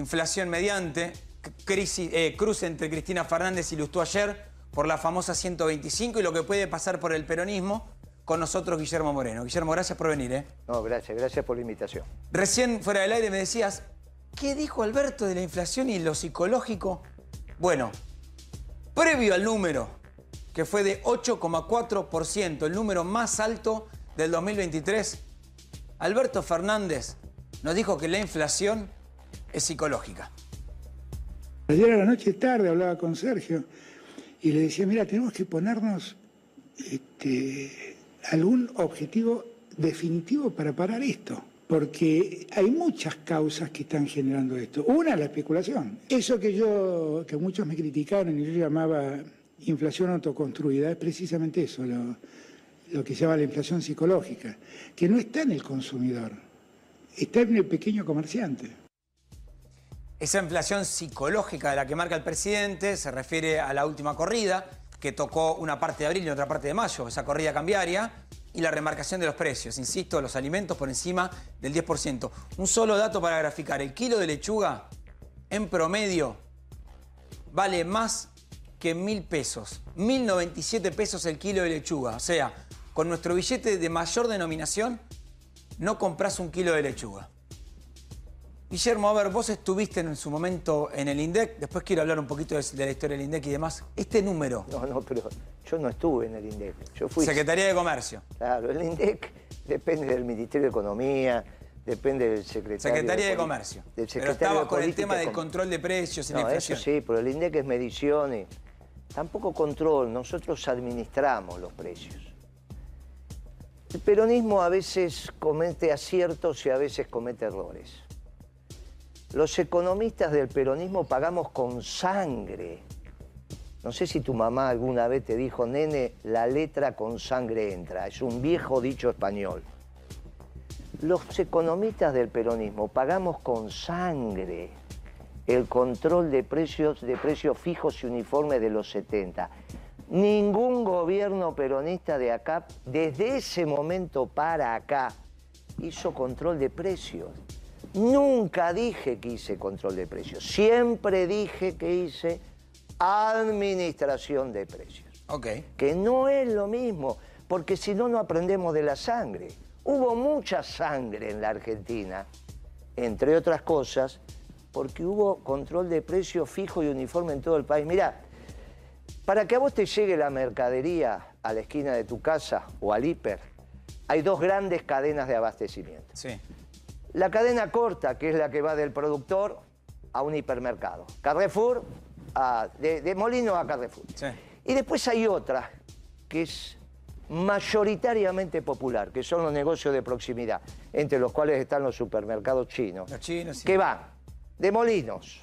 inflación mediante, crisis, eh, cruce entre Cristina Fernández y Lustó ayer por la famosa 125 y lo que puede pasar por el peronismo con nosotros Guillermo Moreno. Guillermo, gracias por venir. ¿eh? No, gracias, gracias por la invitación. Recién fuera del aire me decías, ¿qué dijo Alberto de la inflación y lo psicológico? Bueno, previo al número, que fue de 8,4%, el número más alto del 2023, Alberto Fernández nos dijo que la inflación es psicológica. Ayer a la noche tarde hablaba con Sergio y le decía, mira, tenemos que ponernos este, algún objetivo definitivo para parar esto, porque hay muchas causas que están generando esto. Una, la especulación. Eso que yo, que muchos me criticaron y yo llamaba inflación autoconstruida, es precisamente eso, lo, lo que se llama la inflación psicológica, que no está en el consumidor, está en el pequeño comerciante. Esa inflación psicológica de la que marca el presidente se refiere a la última corrida, que tocó una parte de abril y otra parte de mayo, esa corrida cambiaria, y la remarcación de los precios, insisto, los alimentos por encima del 10%. Un solo dato para graficar, el kilo de lechuga en promedio vale más que mil pesos, 1.097 pesos el kilo de lechuga, o sea, con nuestro billete de mayor denominación no compras un kilo de lechuga. Guillermo, a ver, vos estuviste en su momento en el INDEC, después quiero hablar un poquito de, la historia del INDEC y demás. Este número... No, no, pero yo no estuve en el INDEC. Yo fui... Secretaría de Comercio. Claro, el INDEC depende del Ministerio de Economía, depende del secretario... Secretaría de, Comercio. Del secretario pero estaba con el tema del control de precios y no, la inflación. Eso sí, pero el INDEC es medición y... Tampoco control, nosotros administramos los precios. El peronismo a veces comete aciertos y a veces comete errores. Los economistas del peronismo pagamos con sangre. No sé si tu mamá alguna vez te dijo, nene, la letra con sangre entra. Es un viejo dicho español. Los economistas del peronismo pagamos con sangre el control de precios, de precios fijos y uniformes de los 70. Ningún gobierno peronista de acá, desde ese momento para acá, hizo control de precios. Nunca dije que hice control de precios. Siempre dije que hice administración de precios. Ok. Que no es lo mismo, porque si no, no aprendemos de la sangre. Hubo mucha sangre en la Argentina, entre otras cosas, porque hubo control de precios fijo y uniforme en todo el país. Mirá, para que a vos te llegue la mercadería a la esquina de tu casa o al hiper, hay dos grandes cadenas de abastecimiento. Sí. La cadena corta, que es la que va del productor a un hipermercado. Carrefour, de, Molino a Carrefour. Y después hay otra, que es mayoritariamente popular, que son los negocios de proximidad, entre los cuales están los supermercados chinos. Los chinos, sí. Que van de Molinos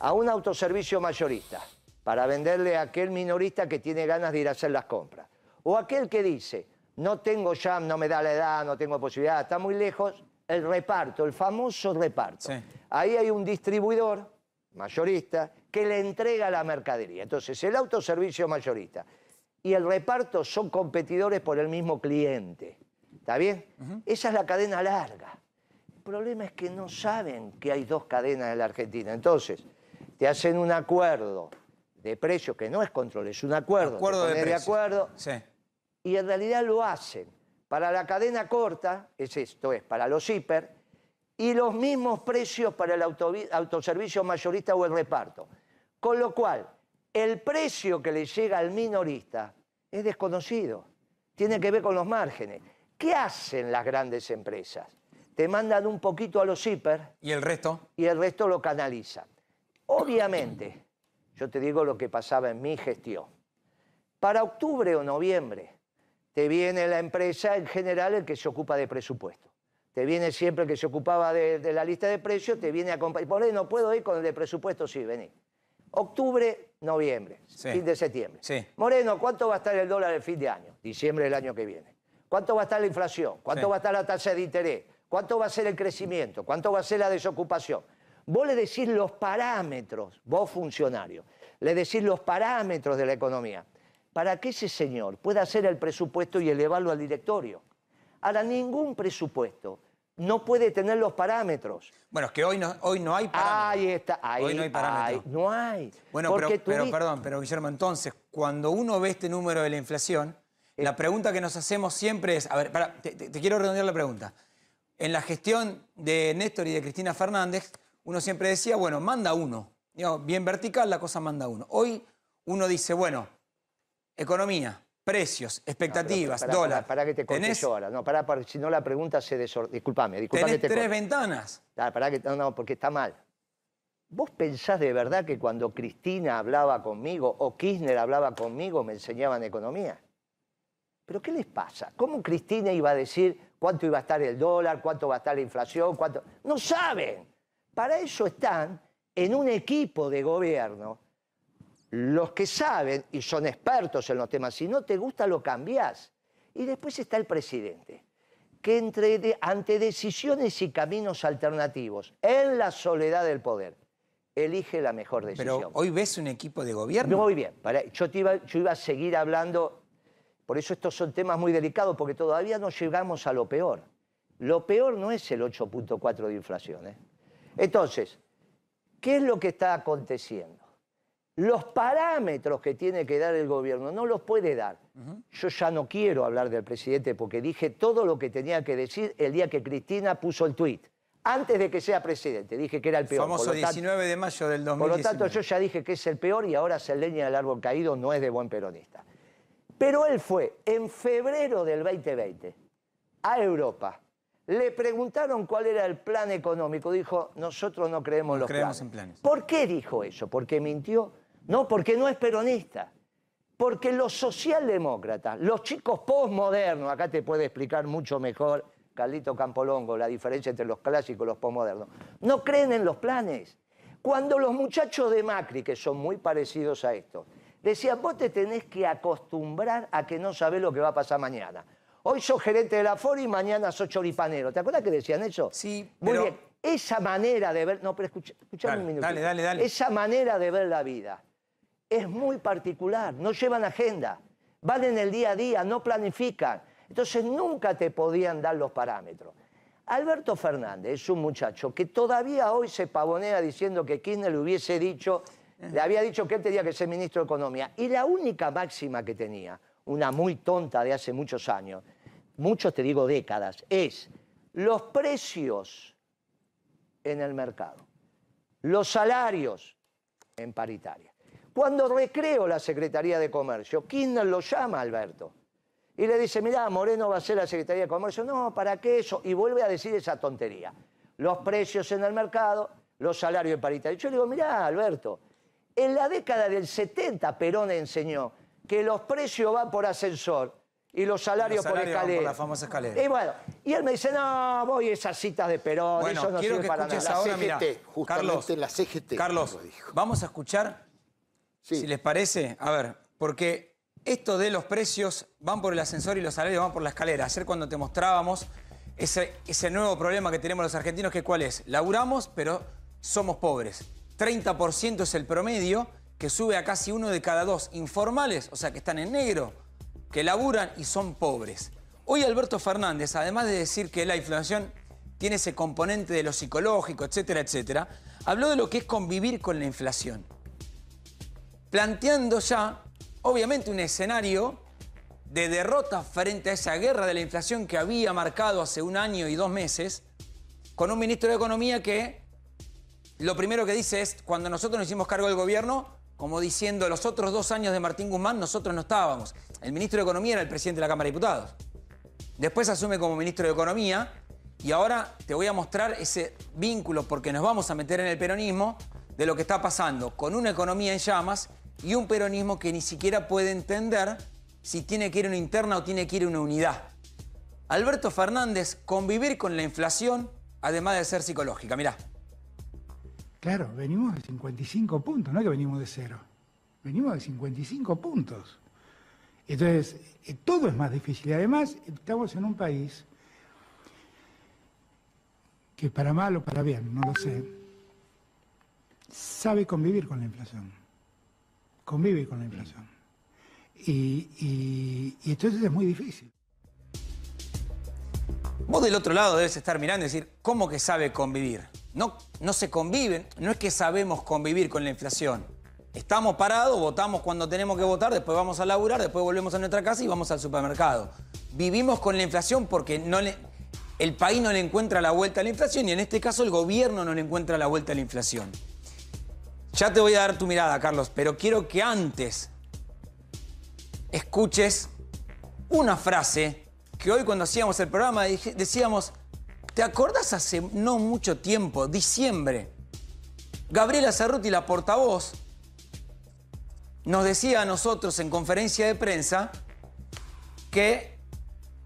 a un autoservicio mayorista para venderle a aquel minorista que tiene ganas de ir a hacer las compras. O aquel que dice, no tengo ya, no me da la edad, no tengo posibilidad, está muy lejos, el reparto, el famoso reparto. Ahí hay un distribuidor mayorista que le entrega la mercadería. Entonces, el autoservicio mayorista y el reparto son competidores por el mismo cliente. ¿Está bien? Esa es la cadena larga. El problema es que no saben que hay dos cadenas en la Argentina. Entonces, te hacen un acuerdo de precio que no es control, es un acuerdo. Acuerdo de, de acuerdo. Y en realidad lo hacen para la cadena corta, es esto, es para los hiper, y los mismos precios para el autoservicio mayorista o el reparto. Con lo cual, el precio que le llega al minorista es desconocido. Tiene que ver con los márgenes. ¿Qué hacen las grandes empresas? Te mandan un poquito a los hiper. ¿Y el resto? Y el resto lo canalizan. Obviamente, yo te digo lo que pasaba en mi gestión. Para octubre o noviembre, te viene la empresa en general el que se ocupa de presupuesto. Te viene siempre el que se ocupaba de, la lista de precios, te viene a acompañar. Por ahí no puedo ir con el de presupuesto, sí, vení. Octubre, noviembre, fin de septiembre. Sí. Moreno, ¿cuánto va a estar el dólar el fin de año? Diciembre del año que viene. ¿Cuánto va a estar la inflación? ¿Cuánto va a estar la tasa de interés? ¿Cuánto va a ser el crecimiento? ¿Cuánto va a ser la desocupación? Vos le decís los parámetros, vos funcionario, le decís los parámetros de la economía para que ese señor pueda hacer el presupuesto y elevarlo al directorio. Ahora, ningún presupuesto no puede tener los parámetros. Bueno, es que hoy no, hoy no hay parámetros. Ahí está, ahí Hoy no hay parámetros. ahí, no hay. Bueno, pero, tú pero perdón, pero Guillermo, entonces, cuando uno ve este número de la inflación, la pregunta que nos hacemos siempre es, a ver, te, te- quiero redondear la pregunta. En la gestión de Néstor y de Cristina Fernández, uno siempre decía, bueno, manda uno. Bien vertical, la cosa manda uno. Hoy uno dice, bueno, economía, precios, expectativas, Para, dólar. Para, que te yo ahora. No, pará, pará, si no la pregunta se desordena. Disculpame, disculpame Tenés que te tres corte. ventanas. Ah, pará que, no, no, porque está mal. ¿Vos pensás de verdad que cuando Cristina hablaba conmigo o Kirchner hablaba conmigo me enseñaban economía? ¿Pero qué les pasa? ¿Cómo Cristina iba a decir cuánto iba a estar el dólar, cuánto va a estar la inflación, cuánto... No saben. Para eso están en un equipo de gobierno los que saben y son expertos en los temas. Si no te gusta, lo cambiás. Y después está el presidente, que entre de- ante decisiones y caminos alternativos, en la soledad del poder, elige la mejor decisión. Pero hoy ves un equipo de gobierno. Muy bien, para- yo, te iba, yo iba a seguir hablando, por eso estos son temas muy delicados, porque todavía no llegamos a lo peor. Lo peor no es el 8.4 de inflación. ¿eh? Entonces, ¿qué es lo que está aconteciendo? Los parámetros que tiene que dar el gobierno no los puede dar. Yo ya no quiero hablar del presidente porque dije todo lo que tenía que decir el día que Cristina puso el tuit. Antes de que sea presidente, dije que era el peor. Famoso Por lo tanto- 19 de mayo del por 2019. lo tanto, yo ya dije que es el peor y ahora se leña del árbol caído, no es de buen peronista. Pero él fue en febrero del 2020 a Europa. Le preguntaron cuál era el plan económico. Dijo, nosotros no creemos en No los creemos planes. en planes. ¿Por qué dijo eso? ¿Porque mintió? No, porque no es peronista. Porque los socialdemócratas, los chicos postmodernos, acá te puede explicar mucho mejor Carlito Campolongo la diferencia entre los clásicos y los postmodernos, no creen en los planes. Cuando los muchachos de Macri, que son muy parecidos a esto, decían, vos te tenés que acostumbrar a que no sabés lo que va a pasar mañana. Hoy sos gerente de la FORI y mañana sos choripanero. ¿Te acuerdas que decían eso? Sí, Muy pero- bien. Esa manera de ver... No, pero escucha, escuchame un minuto. dale, dale, dale. Esa manera de ver la vida es muy particular, no llevan agenda, van en el día a día, no planifican. Entonces nunca te podían dar los parámetros. Alberto Fernández es un muchacho que todavía hoy se pavonea diciendo que Kirchner le hubiese dicho, le había dicho que él tenía que ser ministro de Economía. Y la única máxima que tenía, una muy tonta de hace muchos años, muchos te digo décadas, es los precios en el mercado, los salarios en paritaria. Cuando recreo la Secretaría de Comercio, Kirchner lo llama a Alberto y le dice, mirá, Moreno va a ser la Secretaría de Comercio. No, ¿para qué eso? Y vuelve a decir esa tontería. Los precios en el mercado, los salarios en paritaria. Yo le digo, mirá, Alberto, en la década del 70 Perón enseñó que los precios van por ascensor y los salarios, Los salarios por van por escalera. la famosa escalera. Y bueno, y él me dice, no, voy a esas citas de Perón, Bueno, eso no quiero sirve que para escuches nada. ahora, CGT, mira, justamente Carlos, la CGT Carlos, vamos a escuchar, Sí. si les parece, a ver, porque esto de los precios van por el ascensor y los salarios van por la escalera. Ayer cuando te mostrábamos ese, ese nuevo problema que tenemos los argentinos, que cuál es, laburamos, pero somos pobres. 30% es el promedio, que sube a casi uno de cada dos informales, o sea, que están en negro, que laburan y son pobres. Hoy Alberto Fernández, además de decir que la inflación tiene ese componente de lo psicológico, etcétera, etcétera, habló de lo que es convivir con la inflación. Planteando ya, obviamente, un escenario de derrota frente a esa guerra de la inflación que había marcado hace un año y dos meses, con un ministro de Economía que lo primero que dice es, cuando nosotros nos hicimos cargo del gobierno, como diciendo los otros dos años de Martín Guzmán, nosotros no estábamos. El ministro de Economía era el presidente de la Cámara de Diputados. Después asume como ministro de Economía y ahora te voy a mostrar ese vínculo, porque nos vamos a meter en el peronismo, de lo que está pasando con una economía en llamas y un peronismo que ni siquiera puede entender si tiene que ir una interna o tiene que ir una unidad. Alberto Fernández, convivir con la inflación, además de ser psicológica. Mirá. Claro, venimos de 55 puntos, no es que venimos de cero. Venimos de 55 puntos. Entonces, eh, todo es más difícil. Y además, estamos en un país que para mal o para bien, no lo sé, sabe convivir con la inflación. Convive con la inflación. Y, y- y entonces es muy difícil. Vos del otro lado debes estar mirando y decir, ¿cómo que sabe convivir? No, no se conviven, no es que sabemos convivir con la inflación. Estamos parados, votamos cuando tenemos que votar, después vamos a laburar, después volvemos a nuestra casa y vamos al supermercado. Vivimos con la inflación porque no el país no le encuentra la vuelta a la inflación y en este caso el gobierno no le encuentra la vuelta a la inflación. Ya te voy a dar tu mirada, Carlos, pero quiero que antes escuches una frase que hoy cuando hacíamos el programa decíamos, ¿te acordás hace no mucho tiempo, diciembre? Gabriela Cerruti, la portavoz, nos decía a nosotros en conferencia de prensa que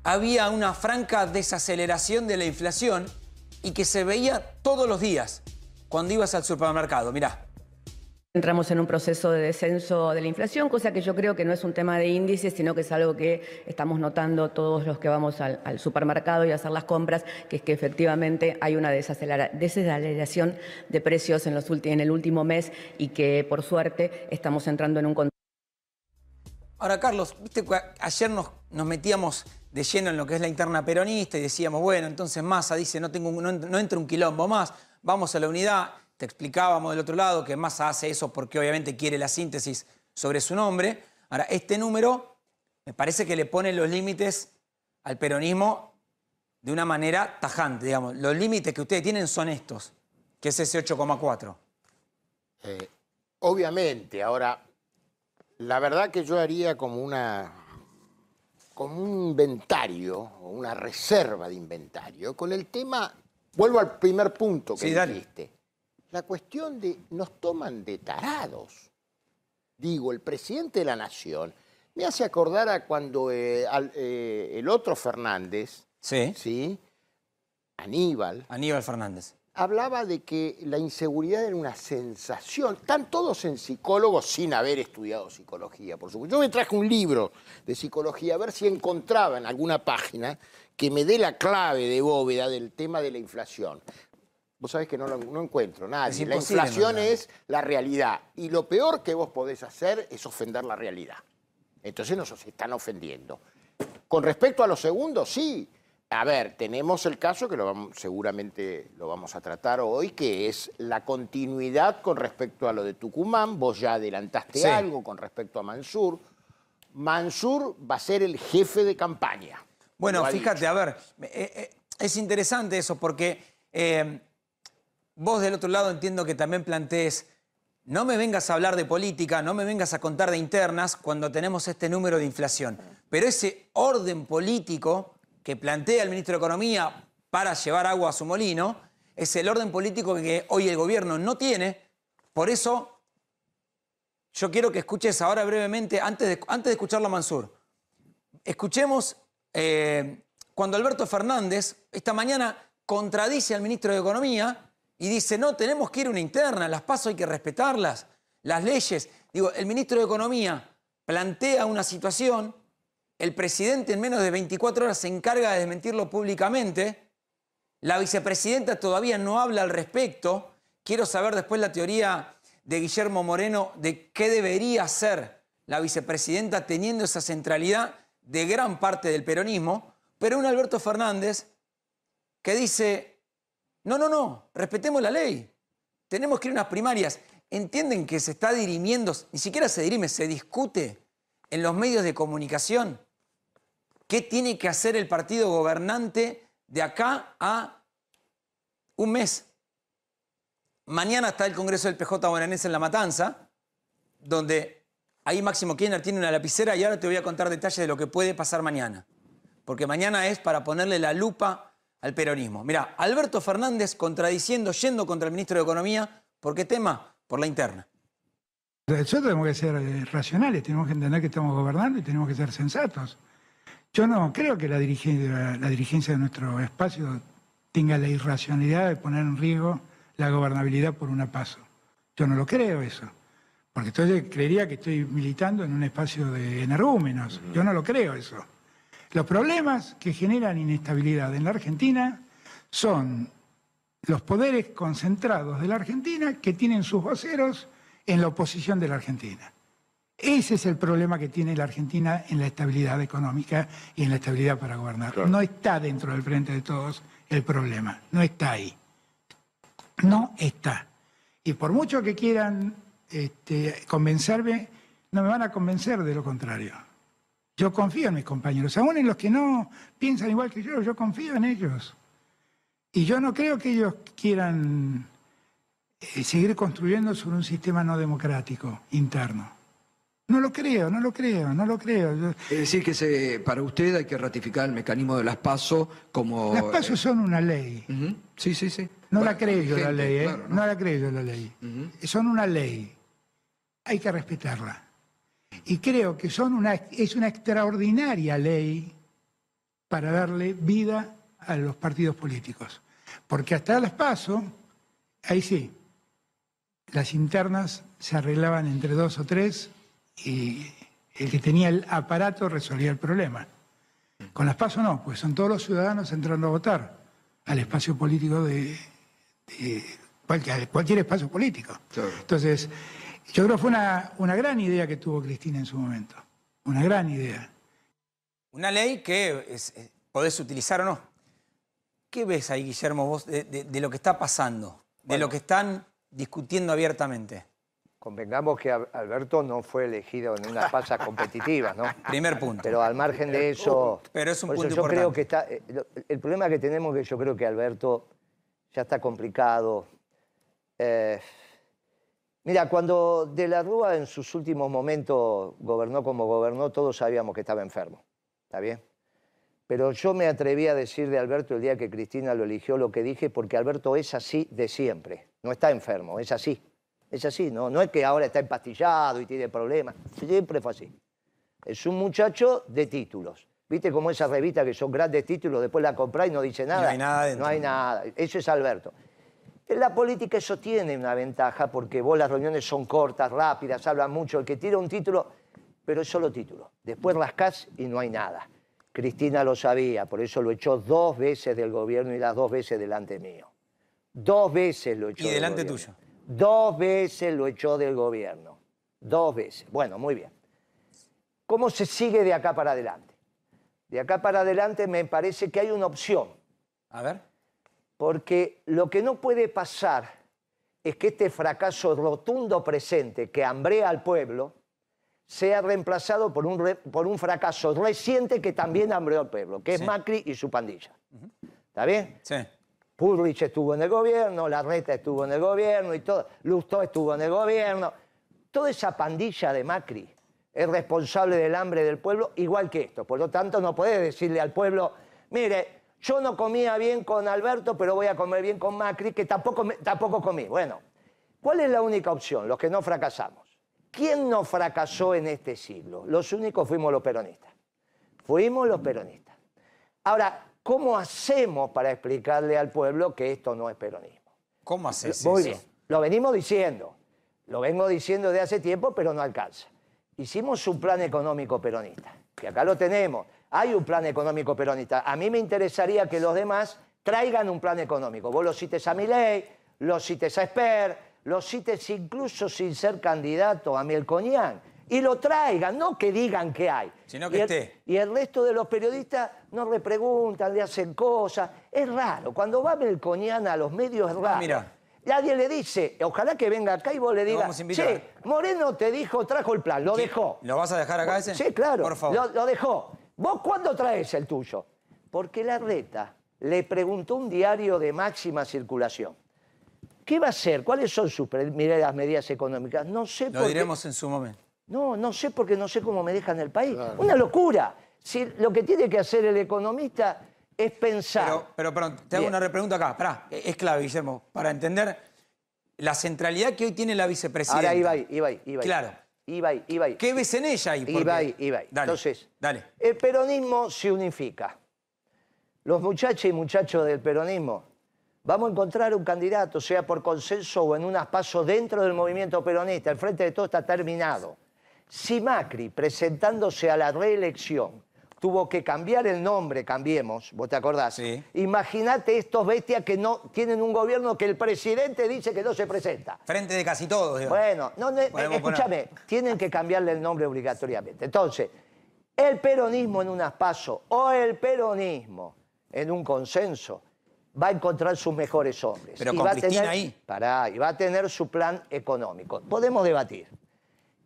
había una franca desaceleración de la inflación y que se veía todos los días cuando ibas al supermercado. Mirá. Entramos en un proceso de descenso de la inflación, cosa que yo creo que no es un tema de índices, sino que es algo que estamos notando todos los que vamos al, supermercado y a hacer las compras, que es que efectivamente hay una desaceleración de precios en, el último mes y que por suerte estamos entrando en un Ahora, Carlos, viste ayer nos, metíamos de lleno en lo que es la interna peronista y decíamos, bueno, entonces Massa dice, no, tengo, no entra un quilombo más, vamos a la unidad te explicábamos del otro lado que Massa hace eso porque obviamente quiere la síntesis sobre su nombre. Ahora, este número me parece que le pone los límites al peronismo de una manera tajante, digamos. Los límites que ustedes tienen son estos, que es ese 8,4. Eh, obviamente, ahora, la verdad que yo haría como una como un inventario o una reserva de inventario con el tema, vuelvo al primer punto que dijiste, la cuestión de nos toman de tarados. Digo, el presidente de la nación me hace acordar a cuando eh, eh, el otro Fernández, sí. ¿sí? Aníbal. Aníbal Fernández. Hablaba de que la inseguridad era una sensación. Están todos en psicólogos sin haber estudiado psicología, por supuesto. Yo me traje un libro de psicología a ver si encontraba en alguna página que me dé la clave de bóveda del tema de la inflación. Vos sabés que no, no encuentro nada. La inflación es la realidad. Y lo peor que vos podés hacer es ofender la realidad. Entonces nos están ofendiendo. Con respecto a los segundos, sí. A ver, tenemos el caso que lo seguramente lo vamos a tratar hoy, que es la continuidad con respecto a lo de Tucumán. Vos ya adelantaste algo con respecto a Mansur. Mansur va a ser el jefe de campaña. Bueno, fíjate, a ver, eh, eh, es interesante eso porque eh, vos del otro lado entiendo que también plantees, no me vengas a hablar de política, no me vengas a contar de internas cuando tenemos este número de inflación. Pero ese orden político que plantea el ministro de Economía para llevar agua a su molino, es el orden político que hoy el gobierno no tiene. Por eso, yo quiero que escuches ahora brevemente, antes de, antes de escucharlo a Mansur, escuchemos eh, cuando Alberto Fernández esta mañana contradice al ministro de Economía y dice, no, tenemos que ir a una interna, las pasos hay que respetarlas, las leyes. Digo, el ministro de Economía plantea una situación, el presidente en menos de 24 horas se encarga de desmentirlo públicamente, la vicepresidenta todavía no habla al respecto, quiero saber después la teoría de Guillermo Moreno de qué debería hacer la vicepresidenta teniendo esa centralidad de gran parte del peronismo, pero un Alberto Fernández que dice, no, no, no, respetemos la ley. Tenemos que ir a unas primarias. ¿Entienden que se está dirimiendo, ni siquiera se dirime, se discute en los medios de comunicación qué tiene que hacer el partido gobernante de acá a un mes? Mañana está el Congreso del PJ bonaerense en La Matanza, donde ahí Máximo Kirchner tiene una lapicera y ahora te voy a contar detalles de lo que puede pasar mañana. Porque mañana es para ponerle la lupa al peronismo. Mira, Alberto Fernández contradiciendo, yendo contra el ministro de Economía, ¿por qué tema? Por la interna. Nosotros tenemos que ser eh, racionales, tenemos que entender que estamos gobernando y tenemos que ser sensatos. Yo no creo que la dirigencia, la dirigencia de nuestro espacio tenga la irracionalidad de poner en riesgo la gobernabilidad por una paso. Yo no lo creo eso. Porque entonces creería que estoy militando en un espacio de energúmenos. Yo no lo creo eso. Los problemas que generan inestabilidad en la Argentina son los poderes concentrados de la Argentina que tienen sus voceros en la oposición de la Argentina. Ese es el problema que tiene la Argentina en la estabilidad económica y en la estabilidad para gobernar. No está dentro del frente de todos el problema, no está ahí. No está. Y por mucho que quieran este, convencerme, no me van a convencer de lo contrario. Yo confío en mis compañeros, aún en los que no piensan igual que yo, yo confío en ellos. Y yo no creo que ellos quieran eh, seguir construyendo sobre un sistema no democrático interno. No lo creo, no lo creo, no lo creo. Es decir, que se, para usted hay que ratificar el mecanismo de las PASO como... Las pasos son una ley. Sí, sí, sí. No Bueno, la creo yo la ley, ¿eh? claro, ¿no? la creo yo la ley. Son una ley. Hay que respetarla. Y creo que son una, es una extraordinaria ley para darle vida a los partidos políticos. Porque hasta las paso, ahí sí, las internas se arreglaban entre dos o tres y el que tenía el aparato resolvía el problema. Con las paso no, pues son todos los ciudadanos entrando a votar al espacio político de, de cualquier, cualquier espacio político. Entonces, yo creo que fue una, una gran idea que tuvo Cristina en su momento. Una gran idea. Una ley que es- eh, podés utilizar o no. ¿Qué ves ahí, Guillermo, vos, de, de- de lo que está pasando? De lo que están discutiendo abiertamente. Convengamos que Al- Alberto no fue elegido en una pasa competitiva, ¿no? Primer punto. Pero al margen de eso, Pero es un punto yo creo que está. eh, El problema que tenemos es que yo creo que Alberto ya está complicado. Eh, mira, cuando De la Rúa en sus últimos momentos gobernó como gobernó, todos sabíamos que estaba enfermo. ¿Está bien? Pero yo me atreví a decir de Alberto el día que Cristina lo eligió lo que dije, porque Alberto es así de siempre. No está enfermo, es así. Es así, no, no es que ahora está empastillado y tiene problemas. Siempre fue así. Es un muchacho de títulos. ¿Viste como esa revista que son grandes títulos, después la comprás y no dice nada? hay nada adentro. No hay nada. Eso es Alberto. En la política eso tiene una ventaja porque vos las reuniones son cortas, rápidas, hablan mucho. El que tira un título, pero es solo título. Después rascás y no hay nada. Cristina lo sabía, por eso lo echó dos veces del gobierno y las dos veces delante mío. Dos veces lo echó. Y del delante gobierno. tuyo. Dos veces lo echó del gobierno. Dos veces. Bueno, muy bien. ¿Cómo se sigue de acá para adelante? De acá para adelante me parece que hay una opción, A ver. Porque lo que no puede pasar es que este fracaso rotundo presente que hambrea al pueblo sea reemplazado por un, re- por un fracaso reciente que también hambreó al pueblo, que Sí. es Macri y su pandilla. ¿Está bien? Sí. Pulrich estuvo en el gobierno, Larreta estuvo en el gobierno y todo, Lustó estuvo en el gobierno. Toda esa pandilla de Macri es responsable del hambre del pueblo, igual que esto. Por lo tanto, no puede decirle al pueblo, mire, yo no comía bien con Alberto, pero voy a comer bien con Macri, que tampoco, tampoco comí. Bueno, ¿cuál es la única opción? Los que no fracasamos. ¿Quién no fracasó en este siglo? Los únicos fuimos los peronistas. Fuimos los peronistas. Ahora, ¿cómo hacemos para explicarle al pueblo que esto no es peronismo? ¿Cómo haces Muy eso? bien. Lo venimos diciendo. Lo vengo diciendo de hace tiempo, pero no alcanza. Hicimos un plan económico peronista. Acá lo tenemos. Hay un plan económico peronista. A mí me interesaría que los demás traigan un plan económico. Vos lo cites a Milei, lo cites a Esper, lo cites incluso sin ser candidato a Melconian. Y lo traigan, no que digan que hay. Sino que y el, esté. Y el resto de los periodistas no le preguntan, le hacen cosas. Es raro. Cuando va Melconian a los medios es raro. Ah, mira. Nadie le dice, ojalá que venga acá y vos le digas, vamos a invitar. che, Moreno te dijo, trajo el plan, lo dejó. ¿Lo vas a dejar acá ese? Sí, claro, Por favor. Lo, lo dejó. ¿Vos cuándo traes el tuyo? Porque la reta le preguntó un diario de máxima circulación. ¿Qué va a hacer? ¿Cuáles son sus pre- medidas, medidas económicas? No sé Lo por qué- diremos en su momento. No, no sé porque no sé cómo me dejan el país. Una locura. Si lo que tiene que hacer el economista es pensar. Pero, pero, perdón, te hago Bien. una repregunta acá. Pará, es clave, Guillermo, para entender la centralidad que hoy tiene la vicepresidenta. Ahora iba ahí, iba ahí, iba ahí. Claro. Iba ahí, iba ahí. ¿Qué ves en ella ahí? Porque- Iba ahí, iba ahí. Dale, Entonces, dale. el peronismo se unifica. Los muchachos y muchachos del peronismo vamos a encontrar un candidato, sea por consenso o en unas pasos dentro del movimiento peronista. El frente de todo está terminado. Si Macri, presentándose a la reelección, tuvo que cambiar el nombre, cambiemos, vos te acordás. Sí. Imagínate estos bestias que no tienen un gobierno que el presidente dice que no se presenta. Frente de casi todos, digamos. Bueno, no, no, Podemos escúchame, tienen que cambiarle el nombre obligatoriamente. Entonces, el peronismo en unas pasos o el peronismo en un consenso va a encontrar sus mejores hombres. Pero Y con va Cristina tener- ahí. Pará, y va a tener su plan económico. Podemos debatir.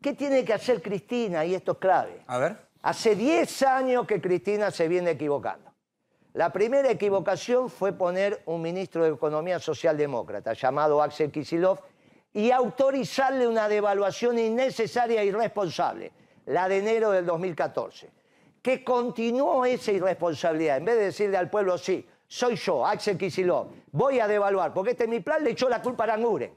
¿Qué tiene que hacer Cristina? Y esto es clave. A ver. Hace 10 años que Cristina se viene equivocando. La primera equivocación fue poner un ministro de Economía socialdemócrata llamado Axel Kisilov y autorizarle una devaluación innecesaria e irresponsable, la de enero del 2014, que continuó esa irresponsabilidad. En vez de decirle al pueblo, sí, soy yo, Axel Kisilov, voy a devaluar, porque este es mi plan, le echó la culpa a Aranguren,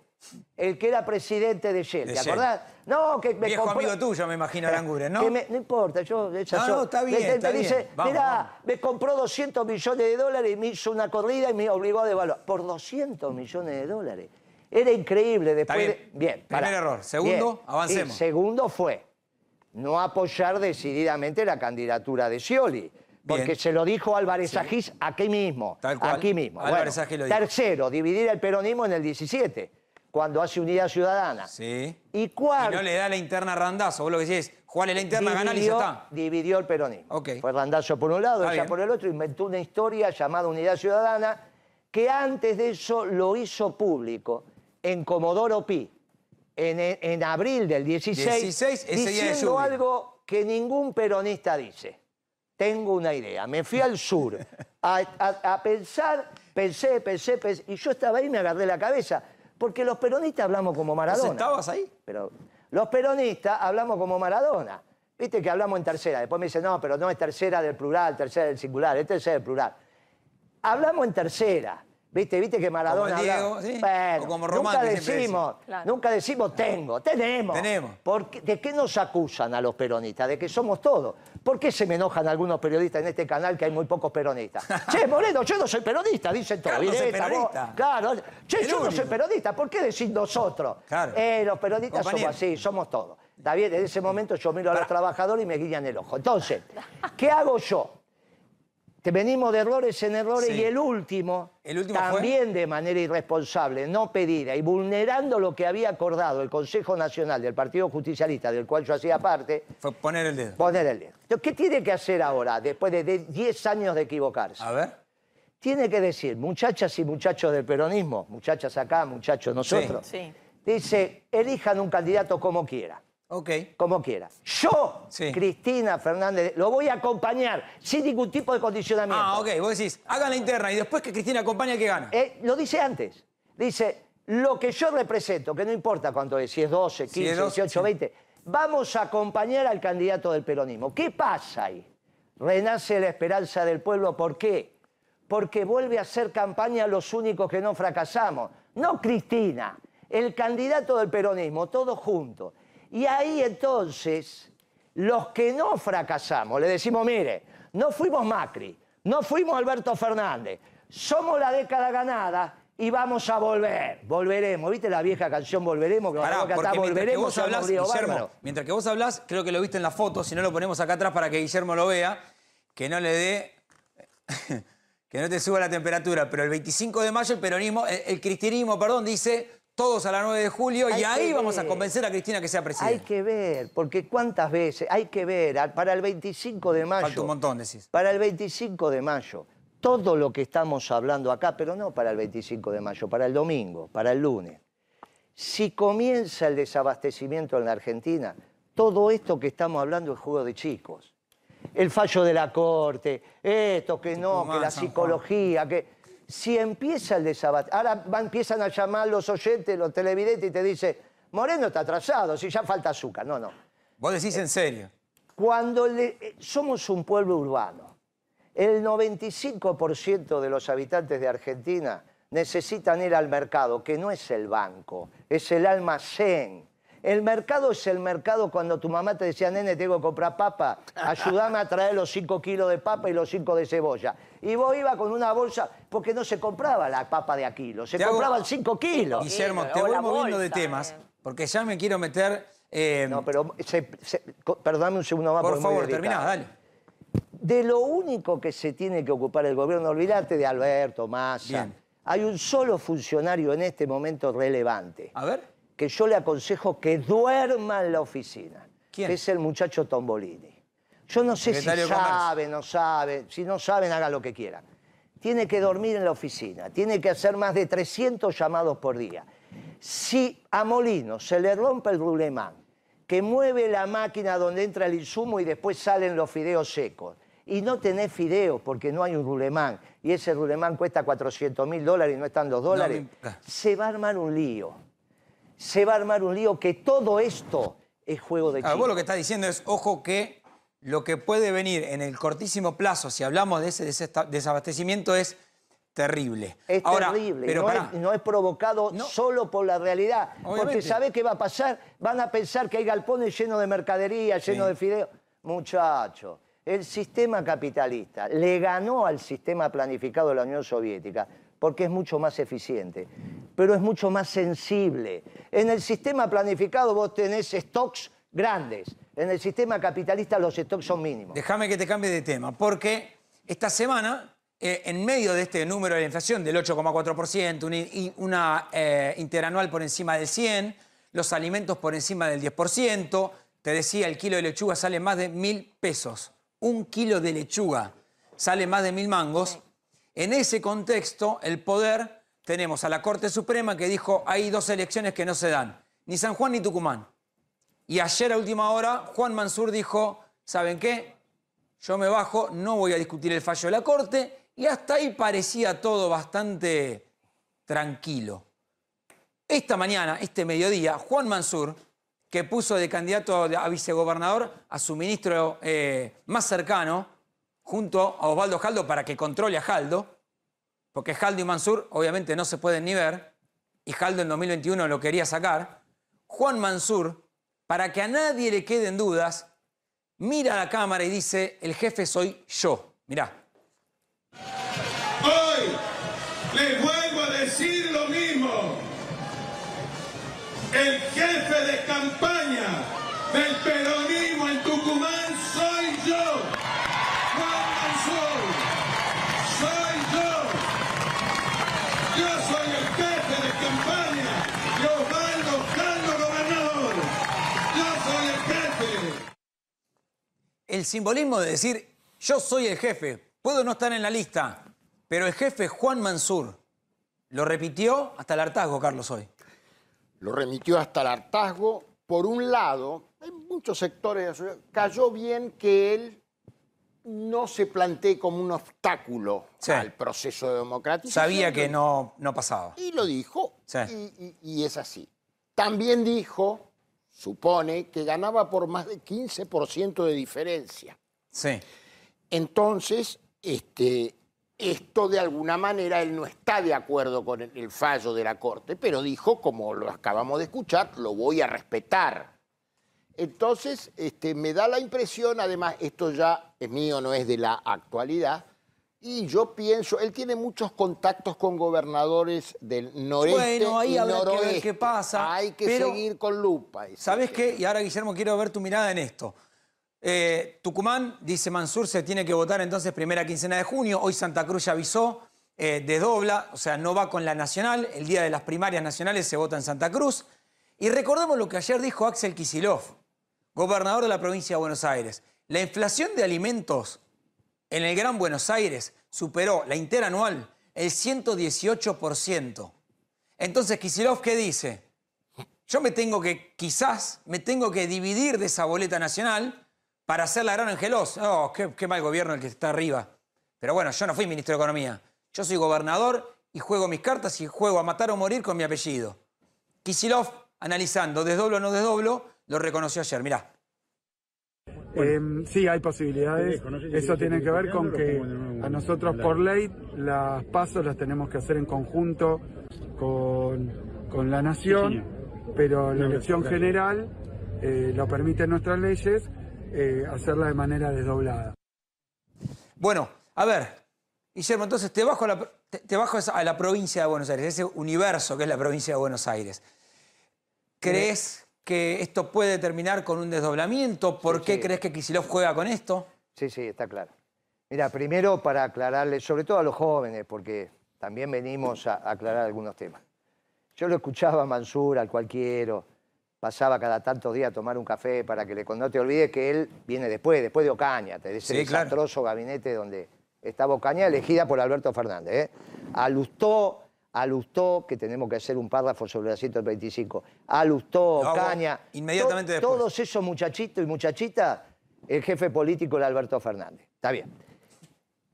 el que era presidente de Shell. ¿Te acordás? No, que me Viejo compró- amigo tuyo, me imagino, Aranguren, ¿no? que me- no importa, yo... esa No, no, está bien, Me- me está bien. dice, Vamos, mirá, vamos. me compró 200 millones de dólares y me hizo una corrida y me obligó a devaluar. Por 200 millones de dólares. Era increíble. Después bien. de- bien Primer error. Segundo, Bien. avancemos. Y segundo fue no apoyar decididamente la candidatura de Scioli. Porque Bien. se lo dijo Álvarez Agis aquí mismo. Tal cual. Aquí mismo. Álvarez Bueno, lo dijo. tercero, dividir el peronismo en el 17, cuando hace Unidad Ciudadana. Sí. Y Y cuarto, no le da la interna a Randazo. Vos lo que decís es, jugale la interna, ganale y ya está. dividió el peronismo. Ok. Fue Randazzo por un lado, ella por el otro, inventó una historia llamada Unidad Ciudadana, que antes de eso lo hizo público en Comodoro Pi, en, en abril del 16, 16, ese día de diciendo algo que ningún peronista dice. Tengo una idea. Me fui al sur a, a- a pensar, pensé, pensé, pensé, y yo estaba ahí y me agarré la cabeza. Porque los peronistas hablamos como ¿Vos Maradona. estabas ahí? Pero los peronistas hablamos como Maradona. Viste que hablamos en tercera. Después me dicen, no, pero no es tercera del plural, tercera del singular, es tercera del plural. Hablamos en tercera. ¿Viste? ¿Viste que Maradona Como Diego? ¿sí? Bueno, O como Román, nunca decimos, Claro. nunca decimos tengo, tenemos. Tenemos. ¿Por qué- ¿De qué nos acusan a los peronistas? De que somos todos. ¿Por qué se me enojan algunos periodistas en este canal que hay muy pocos peronistas? che, Moreno, yo no soy peronista, dicen todos. Es Videta, vos- peronista. Claro. Che, El yo no soy peronista, ¿por qué decís nosotros? Claro. Eh, los peronistas Compañero. somos así, somos todos. Está bien, en ese momento yo miro a los trabajadores y me guiñan el ojo. Entonces, ¿qué hago yo? Te venimos de errores en errores Sí. y el último, ¿El último fue? también de manera irresponsable, no pedida y vulnerando lo que había acordado el Consejo Nacional del Partido Justicialista, del cual yo hacía parte, Fue poner el dedo. poner el dedo. Entonces, ¿qué tiene que hacer ahora, después de de 10 años de equivocarse? A ver. Tiene que decir, muchachas y muchachos del peronismo, muchachas acá, muchachos nosotros, Sí. dice, elijan un candidato como quiera Ok. como quiera. Yo, Sí. Cristina Fernández, lo voy a acompañar sin ningún tipo de condicionamiento. Ah, ok. Vos decís, hagan la interna y después que Cristina acompañe, que gana? Eh, lo dice antes. Dice, lo que yo represento, que no importa cuánto es, si es 12, 15, Si es 12, 18, sí. 20, vamos a acompañar al candidato del peronismo. ¿Qué pasa ahí? Renace la esperanza del pueblo. ¿Por qué? Porque vuelve a hacer campaña los únicos que no fracasamos. No Cristina, el candidato del peronismo, todos juntos. Y ahí entonces, los que no fracasamos, le decimos, mire, no fuimos Macri, no fuimos Alberto Fernández, somos la década ganada y vamos a volver, volveremos. ¿Viste la vieja canción Volveremos? Que Pará, porque cantar mientras que Volveremos, vos hablás, Guillermo, Bárbaro. mientras que vos hablás, creo que lo viste en la foto, si no lo ponemos acá atrás para que Guillermo lo vea, que no le dé, que no te suba la temperatura, pero el 25 de mayo el peronismo, el, el cristianismo, perdón, dice todos a la 9 de julio Hay y ahí vamos a convencer a Cristina que sea Hay presidenta. que ver, porque cuántas veces, hay que ver, para el 25 de mayo. Falta un montón, decís. Para el 25 de mayo, todo lo que estamos hablando acá, pero no para el 25 de mayo, para el domingo, para el lunes. Si comienza el desabastecimiento en la Argentina, todo esto que estamos hablando es juego de chicos. El fallo de la Corte, esto, que no, Tucumán, que la psicología, que... Si empieza el desabastecimiento... Ahora va- empiezan a llamar los oyentes, los televidentes y te dicen, Moreno está atrasado, si ya falta azúcar. No, no. Vos decís en serio. Cuando le- eh, somos un pueblo urbano, el 95% de los habitantes de Argentina necesitan ir al mercado, que no es el banco, es el almacén. El mercado es el mercado cuando tu mamá te decía, nene, tengo que comprar papa, ayúdame a traer los 5 kilos de papa y los 5 de cebolla. Y vos ibas con una bolsa, porque no se compraba la papa de a kilo, se Te hago- compraban 5 kilos. Guillermo, Sí, te voy moviendo de temas, eh. porque ya me quiero meter... eh, No, pero se- se- co- perdóname un segundo más. por favor, terminá, dale. De lo único que se tiene que ocupar el gobierno, olvídate de Alberto, Massa. Bien. Hay un solo funcionario en este momento relevante A ver. Que yo le aconsejo que duerma en la oficina. ¿Quién? Que es el muchacho Tombolini. Yo no sé si sabe, no sabe. Si no saben, haga lo que quieran. Tiene que dormir en la oficina. Tiene que hacer más de 300 llamados por día. Si a Molino se le rompe el rulemán, que mueve la máquina donde entra el insumo y después salen los fideos secos, y no tenés fideos porque no hay un rulemán, y ese rulemán cuesta 400 mil dólares y no están los dólares, me- se va a armar un lío. Se va a armar un lío que todo esto es juego de Ah, chicos. vos lo que estás diciendo es, ojo que lo que puede venir en el cortísimo plazo, si hablamos de ese desabastecimiento, es terrible. Es Ahora, terrible, pero no, pará, es, no es provocado No. solo por la realidad. Porque. ¿sabe qué va a pasar? Van a pensar que hay galpones llenos de mercadería, llenos de fideos. Muchachos, el sistema capitalista le ganó al sistema planificado de la Unión Soviética porque es mucho más eficiente, pero es mucho más sensible. En el sistema planificado vos tenés stocks grandes, en el sistema capitalista los stocks son mínimos. déjame que te cambie de tema, porque esta semana, eh, en medio de este número de la inflación del 8,4%, una, una, eh, interanual por encima del 100, los alimentos por encima del 10%, te decía, el kilo de lechuga sale más de mil pesos. Un kilo de lechuga sale más de mil mangos. En ese contexto, el poder, tenemos a la Corte Suprema que dijo, hay dos elecciones que no se dan, ni San Juan ni Tucumán. Y ayer a última hora, Juan Mansur dijo, ¿saben qué? Yo me bajo, no voy a discutir el fallo de la Corte, y hasta ahí parecía todo bastante tranquilo. Esta mañana, este mediodía, Juan Mansur, que puso de candidato a vicegobernador a su ministro eh, más cercano, junto a Osvaldo Jaldo, para que controle a Jaldo, porque Jaldo y Mansur obviamente no se pueden ni ver, y Jaldo en 2021 lo quería sacar. Juan Mansur, para que a nadie le queden dudas, mira a la cámara y dice, el jefe soy yo. Mirá. Hoy les vuelvo a decir lo mismo. El jefe de campaña del peronismo en Tucumán soy yo. Juan Mansur. Soy yo. Yo soy el jefe de campaña de Osvaldo Caldo Gobernador. Yo soy el jefe. El simbolismo de decir, yo soy el jefe, puedo no estar en la lista, pero el jefe Juan Mansur. Lo repitió hasta el hartazgo, Carlos, hoy. lo remitió hasta el hartazgo. Por un lado, en muchos sectores de la sociedad, cayó bien que él no se plantee como un obstáculo Sí. al proceso de democratización. Sabía que no, no pasaba. Y lo dijo, Sí. y, y- y es así. También dijo, supone, que ganaba por más de 15% de diferencia. Sí. Entonces, este, esto de alguna manera él no está de acuerdo con el, el fallo de la Corte, pero dijo, como lo acabamos de escuchar, lo voy a respetar. Entonces, este, me da la impresión, además, esto ya es mío, no es de la actualidad, y yo pienso, él tiene muchos contactos con gobernadores del noreste Bueno, ahí y habrá que ver qué pasa, Hay que pero- seguir con lupa. ¿Sabes qué? Y ahora, Guillermo, quiero ver tu mirada en esto. Eh, Tucumán, dice Mansur, se tiene que votar entonces primera quincena de junio. Hoy Santa Cruz ya avisó, eh, desdobla, o sea, no va con la nacional. El día de las primarias nacionales se vota en Santa Cruz. Y recordemos lo que ayer dijo Axel Kisilov, gobernador de la provincia de Buenos Aires. La inflación de alimentos en el Gran Buenos Aires superó la interanual el 118%. Entonces, Kisilov, ¿qué dice? Yo me tengo que, quizás, me tengo que dividir de esa boleta nacional para hacer la gran angelos. Oh, qué, qué mal gobierno el que está arriba. Pero bueno, yo no fui ministro de Economía. Yo soy gobernador y juego mis cartas y juego a matar o morir con mi apellido. Kisilov, analizando desdoblo o no desdoblo, lo reconoció ayer. Mirá. Eh, sí, hay posibilidades. Eso tiene que ver con que a nosotros por ley las pasos las tenemos que hacer en conjunto con, con la nación, pero la elección general eh, lo permiten nuestras leyes eh, hacerla de manera desdoblada. Bueno, a ver, Guillermo, entonces te bajo, a la, te, te bajo a la provincia de Buenos Aires, ese universo que es la provincia de Buenos Aires. ¿Crees que esto puede terminar con un desdoblamiento? ¿Por qué crees que Kisilov juega con esto? Sí, sí, está claro. Mira, primero para aclararle, sobre todo a los jóvenes, porque también venimos a aclarar algunos temas. Yo lo escuchaba a Mansur, al cualquiera, pasaba cada tantos días a tomar un café para que le, no te olvides que él viene después, después de Ocaña, de ese Sí, claro. desastroso gabinete donde estaba Ocaña, elegida por Alberto Fernández. ¿eh? Alustó, alustó, que tenemos que hacer un párrafo sobre la 125, alustó, Lo hago Ocaña. inmediatamente to- después. Todos esos muchachitos y muchachitas, el jefe político era Alberto Fernández. Está bien.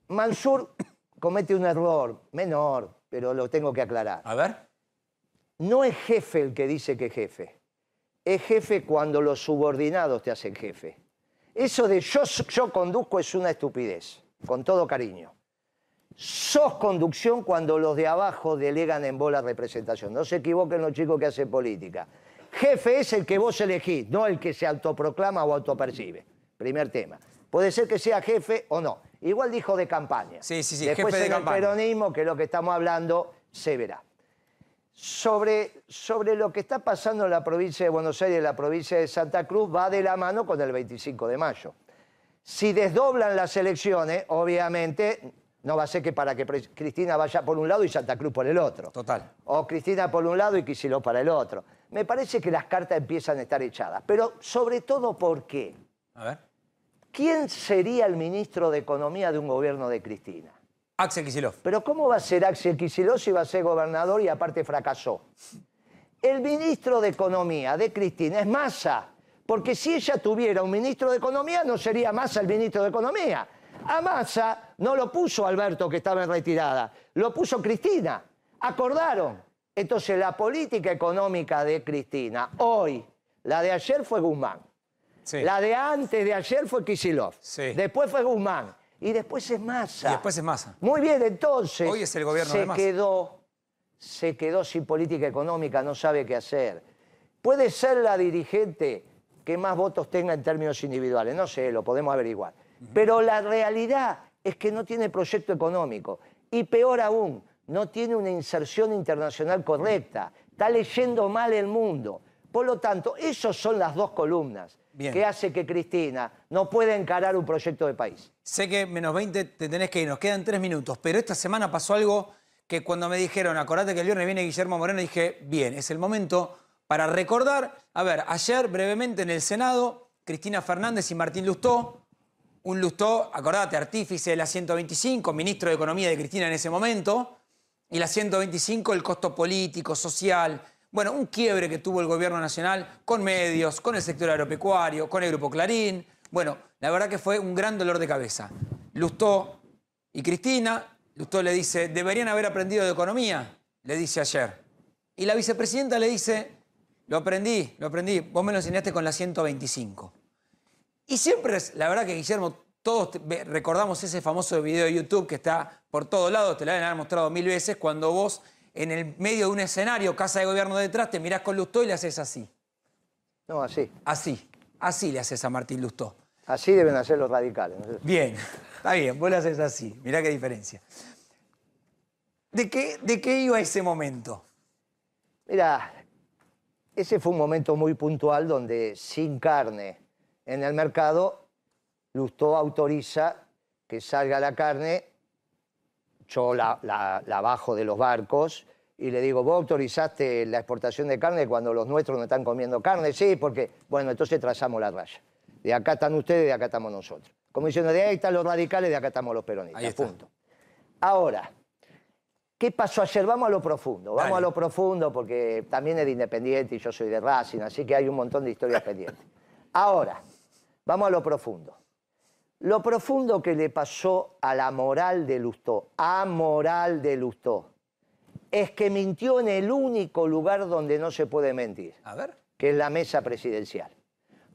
Mansur comete un error menor, pero lo tengo que aclarar. A ver. No es jefe el que dice que es jefe. Es jefe cuando los subordinados te hacen jefe. Eso de yo, yo conduzco es una estupidez, con todo cariño. Sos conducción cuando los de abajo delegan en vos la representación. No se equivoquen los chicos que hacen política. Jefe es el que vos elegís, no el que se autoproclama o autopercibe. Primer tema. Puede ser que sea jefe o no. Igual dijo de campaña. Sí, sí, sí, Después jefe de en campaña. el peronismo, que es lo que estamos hablando, se verá. Sobre, sobre lo que está pasando en la provincia de Buenos Aires y en la provincia de Santa Cruz va de la mano con el 25 de mayo. Si desdoblan las elecciones, obviamente no va a ser que para que Cristina vaya por un lado y Santa Cruz por el otro. Total. O Cristina por un lado y Kicillof para el otro. Me parece que las cartas empiezan a estar echadas. Pero sobre todo, ¿por qué? A ver. ¿Quién sería el ministro de Economía de un gobierno de Cristina? Axel Kicillof. Pero ¿cómo va a ser Axel Kicillof si va a ser gobernador y aparte fracasó? El ministro de Economía de Cristina es Massa, porque si ella tuviera un ministro de Economía no sería Massa el ministro de Economía. A Massa no lo puso Alberto que estaba en retirada, lo puso Cristina. Acordaron. Entonces la política económica de Cristina hoy, la de ayer fue Guzmán. Sí. La de antes de ayer fue Kicillof. Sí. Después fue Guzmán. Y después es Massa. Y después es Massa. Muy bien, entonces. Hoy es el gobierno se de Massa. quedó, se quedó sin política económica, no sabe qué hacer. Puede ser la dirigente que más votos tenga en términos individuales, no sé, lo podemos averiguar. Pero la realidad es que no tiene proyecto económico. Y peor aún, no tiene una inserción internacional correcta. Está leyendo mal el mundo. Por lo tanto, esas son las dos columnas Bien. que hace que Cristina no pueda encarar un proyecto de país. Sé que menos 20 te tenés que ir, nos quedan tres minutos, pero esta semana pasó algo que cuando me dijeron, acordate que el viernes viene Guillermo Moreno, dije, bien, es el momento para recordar. A ver, ayer brevemente en el Senado, Cristina Fernández y Martín Lustó, un Lustó, acordate, artífice de la 125, ministro de Economía de Cristina en ese momento, y la 125, el costo político, social, bueno, un quiebre que tuvo el gobierno nacional con medios, con el sector agropecuario, con el Grupo Clarín. Bueno, la verdad que fue un gran dolor de cabeza. Lustó y Cristina, Lustó le dice, deberían haber aprendido de economía, le dice ayer. Y la vicepresidenta le dice, lo aprendí, lo aprendí, vos me lo enseñaste con la 125. Y siempre, es, la verdad que Guillermo, todos recordamos ese famoso video de YouTube que está por todos lados, te lo deben haber mostrado mil veces, cuando vos en el medio de un escenario, casa de gobierno detrás, te mirás con Lustó y le haces así. No, así. Así. Así le haces a Martín Lustó. Así deben hacer los radicales. ¿no? Bien, está bien, vos le haces así. Mirá qué diferencia. ¿De qué, ¿De qué iba ese momento? Mira, ese fue un momento muy puntual donde sin carne en el mercado, Lustó autoriza que salga la carne, yo la, la- la bajo de los barcos y le digo, vos autorizaste la exportación de carne cuando los nuestros no están comiendo carne, sí, porque, bueno, entonces trazamos la raya. De acá están ustedes, de acá estamos nosotros. Como diciendo, de ahí están los radicales, de acá estamos los peronistas. Ahí está. Punto. Ahora, ¿Qué pasó ayer? Vamos a lo profundo, vamos Dale. a lo profundo porque también es de Independiente y yo soy de Racing, así que hay un montón de historias pendientes. Ahora, vamos a lo profundo. Lo profundo que le pasó a la moral de Lustó, a moral de Lustó, es que mintió en el único lugar donde no se puede mentir, A ver. que es la mesa presidencial.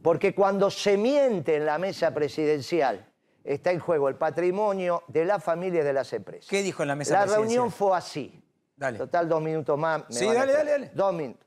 Porque cuando se miente en la mesa presidencial, está en juego el patrimonio de la familia y de las empresas. ¿Qué dijo en la mesa La presidencial? reunión fue así. Dale. Total, dos minutos más. me Sí, dale, dale, dale. Dos minutos.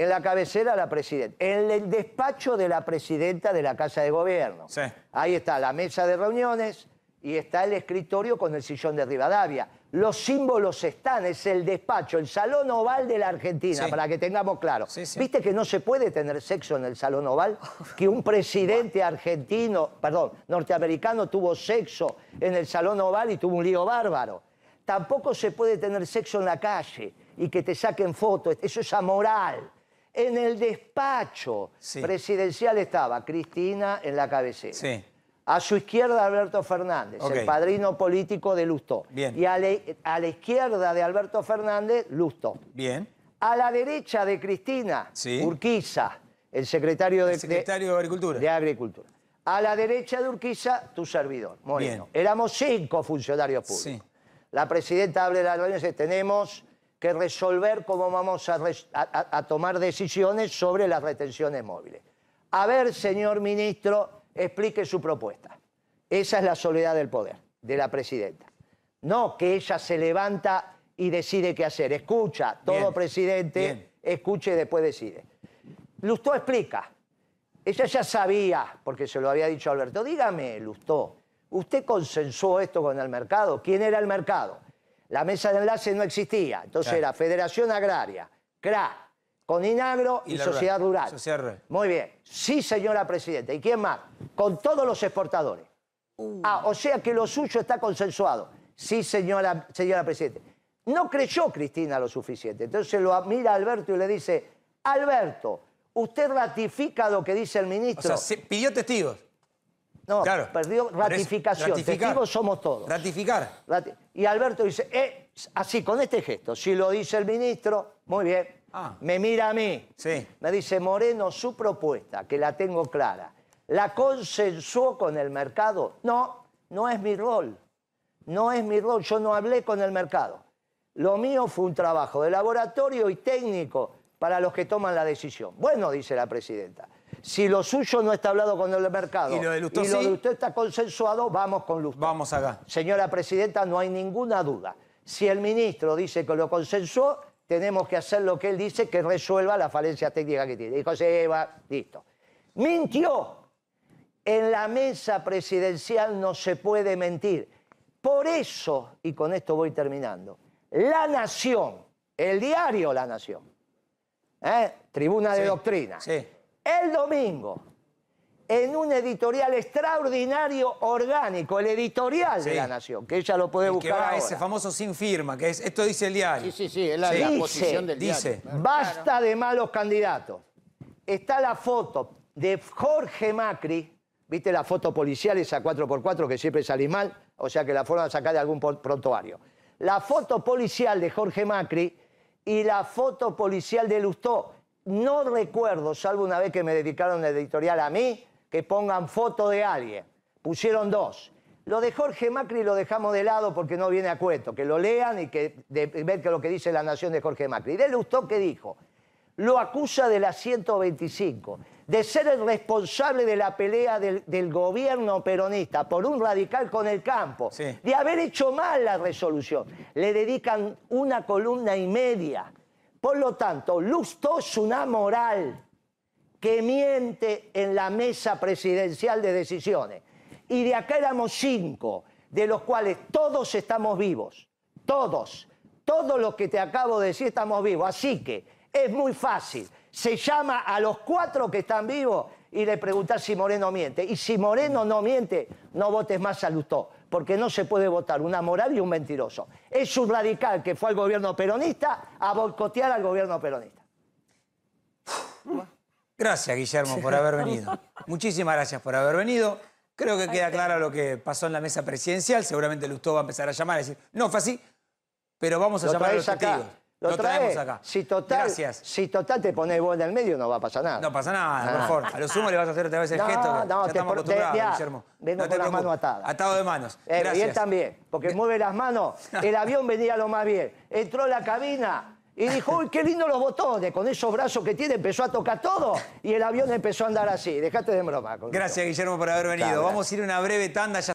En la cabecera, la presidenta. En el despacho de la presidenta de la Casa de Gobierno. Sí. Ahí está la mesa de reuniones y está el escritorio con el sillón de Rivadavia. Los símbolos están, es el despacho, el salón oval de la Argentina, Sí. para que tengamos claro. Sí, sí. ¿Viste que no se puede tener sexo en el salón oval? Que un presidente argentino, perdón, norteamericano tuvo sexo en el salón oval y tuvo un lío bárbaro. Tampoco se puede tener sexo en la calle y que te saquen fotos, eso es amoral. En el despacho Sí. presidencial estaba Cristina en la cabecera. Sí. A su izquierda Alberto Fernández, el padrino político de Lustó. Bien. Y a, la izquierda de Alberto Fernández, Lustó. Bien. A la derecha de Cristina, Sí. Urquiza, el secretario de, El secretario de Agricultura. de Agricultura. A la derecha de Urquiza, tu servidor, Moreno. Bien. Éramos cinco funcionarios públicos. Sí. La presidenta la reunión y dice, tenemos que resolver cómo vamos a, tomar decisiones sobre las retenciones móviles. A ver, señor ministro, explique su propuesta. Esa es la soledad del poder, de la presidenta. No que ella se levanta y decide qué hacer. Escucha, todo Bien. presidente, Bien. escuche y después decide. Lustó explica. Ella ya sabía, porque se lo había dicho Alberto, dígame, Lustó, ¿usted consensuó esto con el mercado? ¿Quién era el mercado? La mesa de enlace no existía, entonces Claro. era Federación Agraria, CRA, con Inagro y, Sociedad rural. Rural. Sociedad Rural. Muy bien. Sí, señora Presidenta. ¿Y quién más? Con todos los exportadores. Uh. Ah, o sea que lo suyo está consensuado. Sí, señora, señora Presidenta. No creyó Cristina lo suficiente. Entonces lo mira a Alberto y le dice, Alberto, ¿usted ratifica lo que dice el O ministro? sea, se- pidió testigos. No, Claro. perdió ratificación. ratificar. Somos todos. Ratificar. Rati- Y Alberto dice, eh, así, con este gesto, si lo dice el ministro, muy bien, Ah. me mira a mí. Sí. Me dice, Moreno, su propuesta, que la tengo clara, ¿la consensuó con el mercado? No, no es mi rol. No es mi rol, yo no hablé con el mercado. Lo mío fue un trabajo de laboratorio y técnico para los que toman la decisión. Bueno, dice la presidenta, si lo suyo no está hablado con el mercado Y lo de Lustó y lo de usted está consensuado, vamos con Lustó. Vamos acá. Señora Presidenta, no hay ninguna duda. Si el ministro dice que lo consensuó, tenemos que hacer lo que él dice, que resuelva la falencia técnica que tiene. Dijo, sí, va, listo. Mintió. En la mesa presidencial no se puede mentir. Por eso, y con esto voy terminando, La Nación, el diario La Nación, ¿eh? tribuna de Sí, doctrina, sí. El domingo, en un editorial extraordinario orgánico, el editorial de. La Nación, que ella lo puede El que buscar va ahora. ese famoso sin firma, que es esto dice el diario. Sí, sí, sí, es la, Sí. la Dice, posición del dice. diario. Basta de malos candidatos. Está la foto de Jorge Macri, ¿viste la foto policial esa 4x4 que siempre salís mal? O sea que la fueron a sacar de algún prontuario. La foto policial de Jorge Macri y la foto policial de Lustó. No recuerdo, salvo una vez que me dedicaron el editorial a mí, que pongan foto de alguien. Pusieron dos. Lo de Jorge Macri lo dejamos de lado porque no viene a cuento. Que lo lean y que de, ver que lo que dice la nación de Jorge Macri. De Lustó, ¿qué dijo? Lo acusa de la 125, de ser el responsable de la pelea del, del gobierno peronista por un radical con el campo, Sí. de haber hecho mal la resolución. Le dedican una columna y media. Por lo tanto, Lustó es una moral que miente en la mesa presidencial de decisiones. Y de acá éramos cinco, de los cuales todos estamos vivos. Todos. Todos los que te acabo de decir estamos vivos. Así que es muy fácil. Se llama a los cuatro que están vivos y le preguntas si Moreno miente. Y si Moreno no miente, no votes más a Lustó, porque no se puede votar una moral y un mentiroso. Es un radical que fue al gobierno peronista a boicotear al gobierno peronista. Gracias, Guillermo, por haber venido. Muchísimas gracias por haber venido. Creo que queda claro lo que pasó en la mesa presidencial. Seguramente Lustó va a empezar a llamar y decir, no fue así, pero vamos a Lo llamar a los acá. testigos. Lo, traemos acá. Si total, Gracias. si total te pones vos en el medio, no va a pasar nada. No pasa nada, Ah. mejor. A lo sumo le vas a hacer otra vez el No, gesto. no, ya te estamos acostumbrados, ya, Guillermo. vengo no con las manos atadas. Atado de manos. Eh, Gracias. y él también, porque mueve las manos. El avión venía lo más bien. Entró la cabina y dijo, uy, qué lindo los botones. Con esos brazos que tiene empezó a tocar todo y el avión empezó a andar así. Dejate de broma. con Gracias, Guillermo, por haber venido. Vamos a ir a una breve tanda. ya